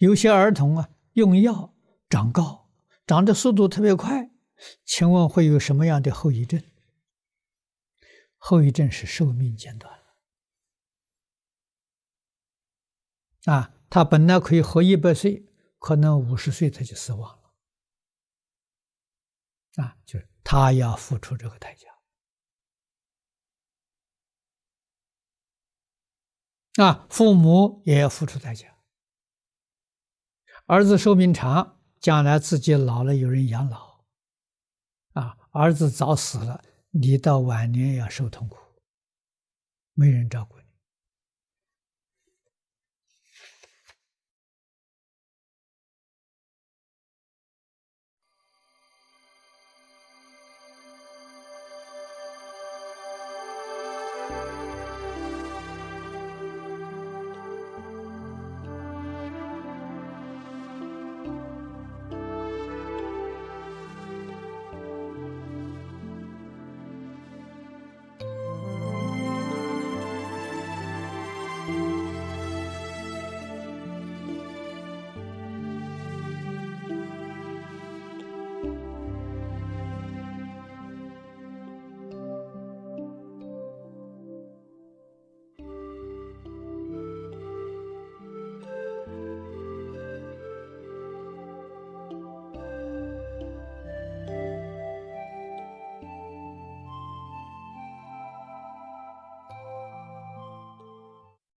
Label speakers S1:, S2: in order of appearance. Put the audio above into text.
S1: 有些儿童啊，用药长高，长的速度特别快，请问会有什么样的后遗症？后遗症是寿命减短啊，他本来可以活一百岁，可能五十岁他就死亡了啊，就是他要付出这个代价啊，父母也要付出代价。儿子寿命长，将来自己老了有人养老，啊，儿子早死了。你到晚年要受痛苦，没人照顾你